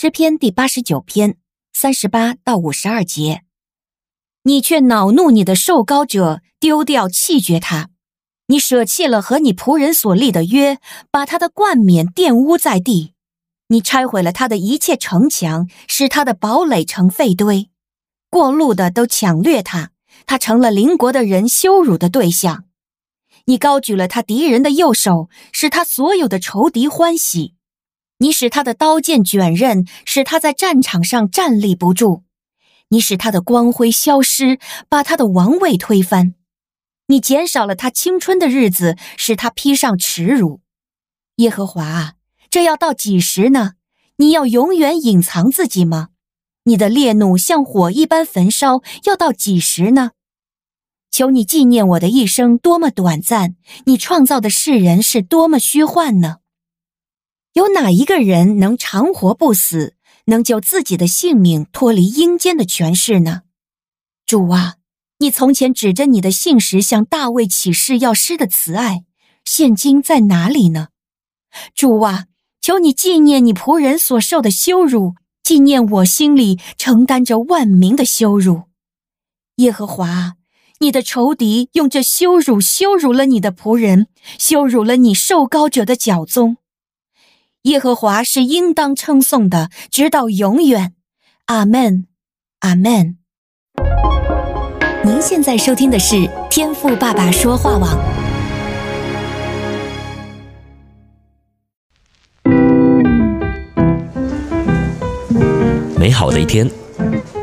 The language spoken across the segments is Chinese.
诗篇第八十九篇三十八到五十二节，你却恼怒你的受膏者，丢掉弃绝他；你舍弃了和你仆人所立的约，把他的冠冕玷污在地；你拆毁了他的一切城墙，使他的堡垒成废堆。过路的都抢掠他，他成了邻国的人羞辱的对象。你高举了他敌人的右手，使他所有的仇敌欢喜。你使他的刀剑卷刃，使他在战场上站立不住；你使他的光辉消失，把他的王位推翻；你减少了他青春的日子，使他披上耻辱。耶和华啊，这要到几时呢？你要永远隐藏自己吗？你的烈怒像火一般焚烧，要到几时呢？求你纪念我的一生多么短暂，你创造的世人是多么虚幻呢？有哪一个人能长活不死，能救自己的性命脱离阴间的权势呢？主啊，你从前指着你的信实向大卫起誓要施的慈爱，现今在哪里呢？主啊，求你纪念你仆人所受的羞辱，纪念我心里承担着万民的羞辱。耶和华，你的仇敌用这羞辱羞辱了你的仆人，羞辱了你受膏者的脚踪。耶和华是应当称颂的，直到永远。阿门，阿门。您现在收听的是天赋爸爸说话网。美好的一天，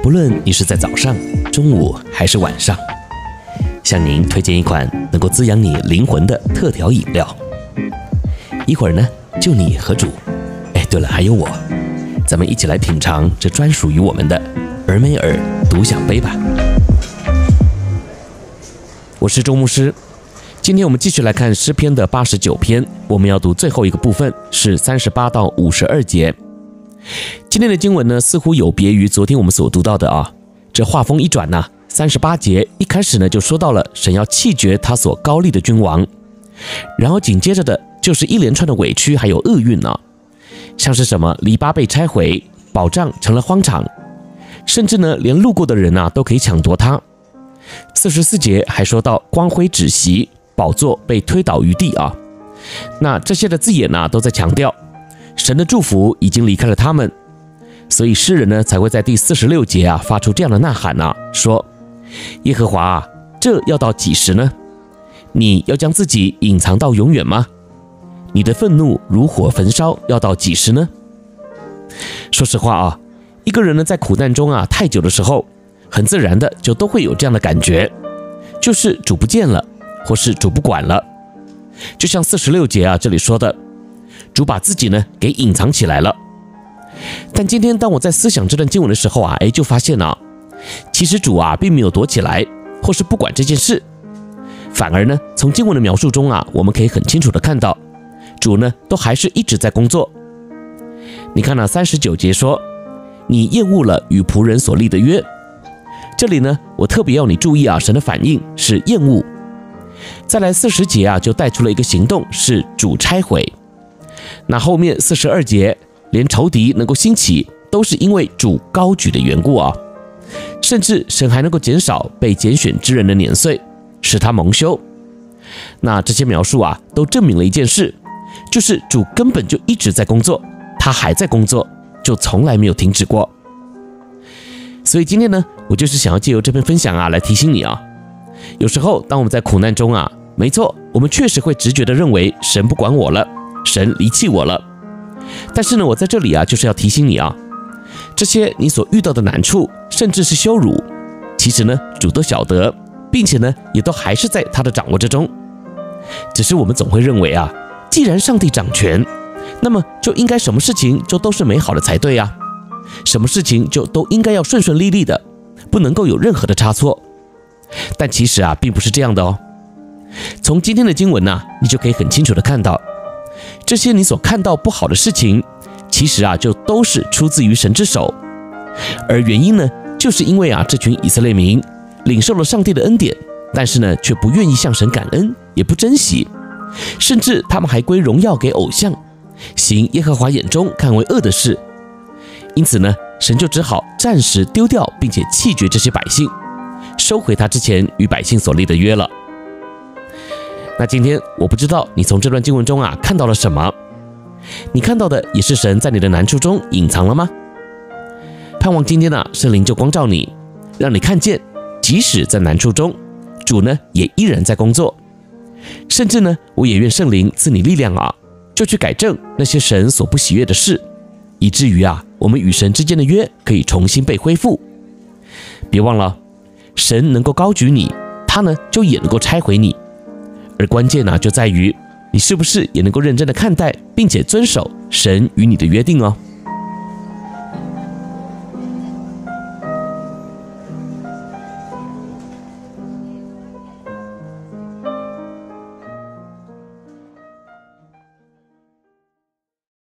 不论你是在早上、中午还是晚上，向您推荐一款能够滋养你灵魂的特调饮料。一会儿呢，就你和主，哎，对了，还有我，咱们一起来品尝这专属于我们的尔梅尔独享杯吧。我是周牧师，今天我们继续来看诗篇的八十九篇，我们要读最后一个部分，是三十八到五十二节。今天的经文呢，似乎有别于昨天我们所读到的啊，这画风一转呐，三十八节一开始呢就说到了神要弃绝他所高立的君王，然后紧接着的。就是一连串的委屈，还有厄运呢，像是什么篱笆被拆毁，宝藏成了荒场，甚至呢，连路过的人呐都可以抢夺它。四十四节还说到光辉止息，宝座被推倒于地啊。那这些的字眼呢，都在强调神的祝福已经离开了他们，所以诗人呢才会在第四十六节啊发出这样的呐喊呢，说：耶和华啊，这要到几时呢？你要将自己隐藏到永远吗？你的愤怒如火焚烧，要到几时呢？说实话啊，一个人呢在苦难中啊太久的时候，很自然的就都会有这样的感觉，就是主不见了，或是主不管了。就像四十六节啊这里说的，主把自己呢给隐藏起来了。但今天当我在思想这段经文的时候啊，哎，就发现啊，其实主啊并没有躲起来，或是不管这件事，反而呢从经文的描述中啊，我们可以很清楚的看到。主呢，都还是一直在工作。你看那三十九节说，你厌恶了与仆人所立的约。这里呢，我特别要你注意啊，神的反应是厌恶。再来四十节啊，就带出了一个行动，是主拆毁。那后面四十二节，连仇敌能够兴起，都是因为主高举的缘故啊。甚至神还能够减少被拣选之人的年岁，使他蒙羞。那这些描述啊，都证明了一件事。就是主根本就一直在工作，他还在工作，就从来没有停止过。所以今天呢，我就是想要借由这篇分享啊，来提醒你啊，有时候当我们在苦难中啊，没错，我们确实会直觉的认为神不管我了，神离弃我了。但是呢，我在这里啊，就是要提醒你啊，这些你所遇到的难处，甚至是羞辱，其实呢，主都晓得，并且呢，也都还是在他的掌握之中。只是我们总会认为啊。既然上帝掌权，那么就应该什么事情就都是美好的才对呀，什么事情就都应该要顺顺利利的，不能够有任何的差错。但其实啊，并不是这样的哦。从今天的经文呢，你就可以很清楚的看到，这些你所看到不好的事情，其实啊，就都是出自于神之手。而原因呢，就是因为啊，这群以色列民领受了上帝的恩典，但是呢，却不愿意向神感恩，也不珍惜。甚至他们还归荣耀给偶像，行耶和华眼中看为恶的事。因此呢，神就只好暂时丢掉并且弃绝这些百姓，收回他之前与百姓所立的约了。那今天我不知道你从这段经文中啊看到了什么？你看到的也是神在你的难处中隐藏了吗？盼望今天呢、圣灵就光照你，让你看见，即使在难处中，主呢也依然在工作。甚至呢，我也愿圣灵赐你力量啊，就去改正那些神所不喜悦的事。以至于啊，我们与神之间的约可以重新被恢复。别忘了，神能够高举你，他呢就也能够拆毁你。而关键呢，就在于你是不是也能够认真的看待，并且遵守神与你的约定哦。